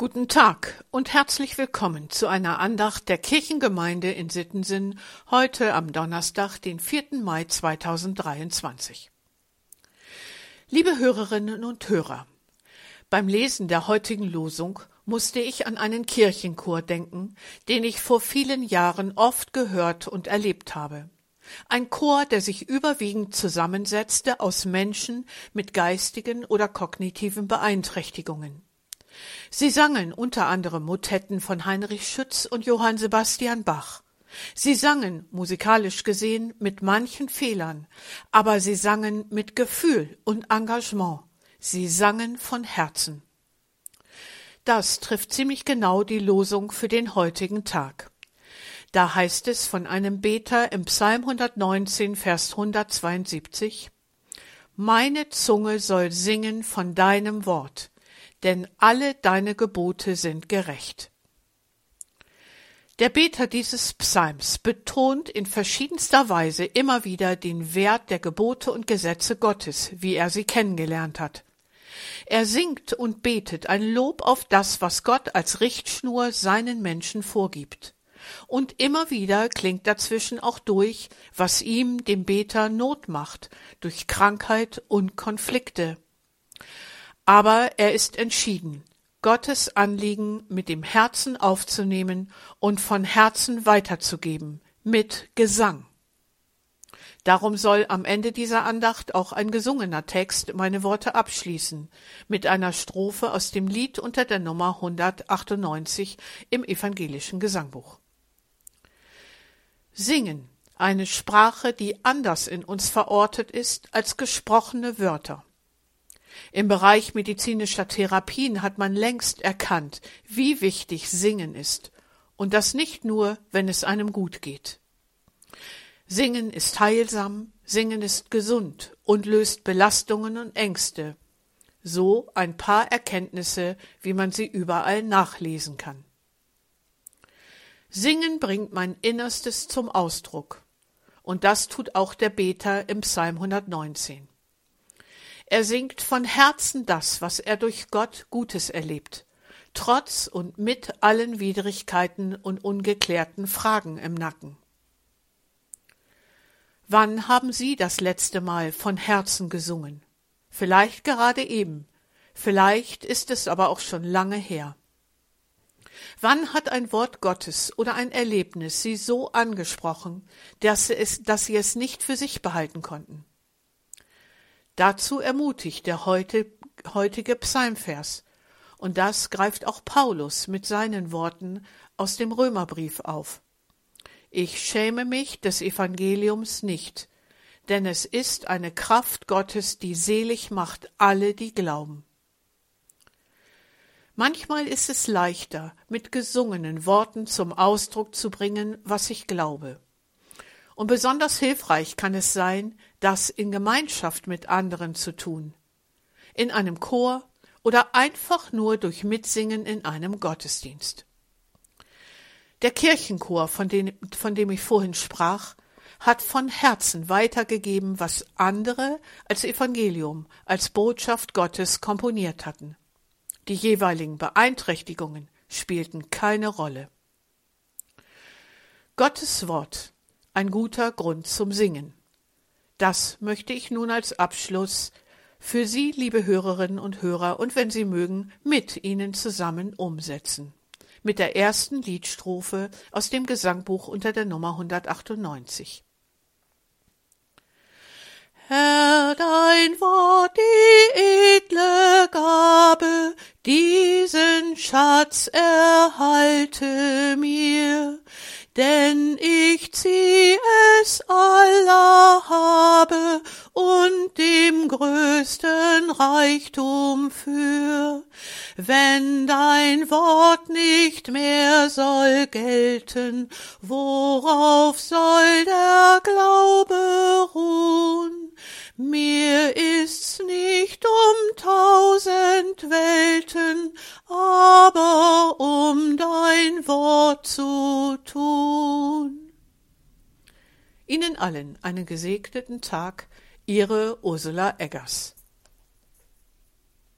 Guten Tag und herzlich willkommen zu einer Andacht der Kirchengemeinde in Sittensen heute am Donnerstag, den 4. Mai 2023. Liebe Hörerinnen und Hörer, beim Lesen der heutigen Losung musste ich an einen Kirchenchor denken, den ich vor vielen Jahren oft gehört und erlebt habe. Ein Chor, der sich überwiegend zusammensetzte aus Menschen mit geistigen oder kognitiven Beeinträchtigungen. Sie sangen unter anderem Motetten von Heinrich Schütz und Johann Sebastian Bach. Sie sangen, musikalisch gesehen, mit manchen Fehlern, aber sie sangen mit Gefühl und Engagement. Sie sangen von Herzen. Das trifft ziemlich genau die Losung für den heutigen Tag. Da heißt es von einem Beter im Psalm 119, Vers 172, Meine Zunge soll singen von deinem Wort denn alle deine Gebote sind gerecht. Der Beter dieses Psalms betont in verschiedenster Weise immer wieder den Wert der Gebote und Gesetze Gottes, wie er sie kennengelernt hat. Er singt und betet ein Lob auf das, was Gott als Richtschnur seinen Menschen vorgibt. Und immer wieder klingt dazwischen auch durch, was ihm, dem Beter, Not macht, durch Krankheit und Konflikte. Aber er ist entschieden, Gottes Anliegen mit dem Herzen aufzunehmen und von Herzen weiterzugeben, mit Gesang. Darum soll am Ende dieser Andacht auch ein gesungener Text meine Worte abschließen, mit einer Strophe aus dem Lied unter der Nummer 198 im evangelischen Gesangbuch. Singen, eine Sprache, die anders in uns verortet ist als gesprochene Wörter. Im Bereich medizinischer Therapien hat man längst erkannt, wie wichtig Singen ist, und das nicht nur, wenn es einem gut geht. Singen ist heilsam, Singen ist gesund und löst Belastungen und Ängste. So ein paar Erkenntnisse, wie man sie überall nachlesen kann. Singen bringt mein Innerstes zum Ausdruck. Und das tut auch der Beter im Psalm 119. Er singt von Herzen das, was er durch Gott Gutes erlebt, trotz und mit allen Widrigkeiten und ungeklärten Fragen im Nacken. Wann haben Sie das letzte Mal von Herzen gesungen? Vielleicht gerade eben, vielleicht ist es aber auch schon lange her. Wann hat ein Wort Gottes oder ein Erlebnis Sie so angesprochen, dass, es, dass Sie es nicht für sich behalten konnten? Dazu ermutigt der heutige Psalmvers. Und das greift auch Paulus mit seinen Worten aus dem Römerbrief auf. Ich schäme mich des Evangeliums nicht, denn es ist eine Kraft Gottes, die selig macht alle, die glauben. Manchmal ist es leichter, mit gesungenen Worten zum Ausdruck zu bringen, was ich glaube. Und besonders hilfreich kann es sein, das in Gemeinschaft mit anderen zu tun. In einem Chor oder einfach nur durch Mitsingen in einem Gottesdienst. Der Kirchenchor, von dem, von dem ich vorhin sprach, hat von Herzen weitergegeben, was andere als Evangelium, als Botschaft Gottes komponiert hatten. Die jeweiligen Beeinträchtigungen spielten keine Rolle. Gottes Wort ein guter Grund zum Singen. Das möchte ich nun als Abschluss für Sie, liebe Hörerinnen und Hörer, und wenn Sie mögen, mit Ihnen zusammen umsetzen. Mit der ersten Liedstrophe aus dem Gesangbuch unter der Nummer 198. Herr, dein Wort, die edle Gabe, diesen Schatz erhalte mir, denn ich zieh es aller habe und dem größten Reichtum für. Wenn dein Wort nicht mehr soll gelten, worauf soll der Glaube ruhen? Mir ist's nicht Ihnen allen einen gesegneten Tag, Ihre Ursula Eggers.